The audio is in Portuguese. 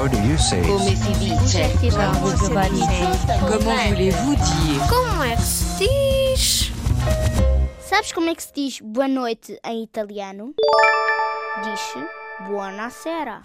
How do you say Come si dice? Comment voulez-vous dire? Como é que se diz? Sabes como é que se diz boa noite em italiano? Diz-se buonasera.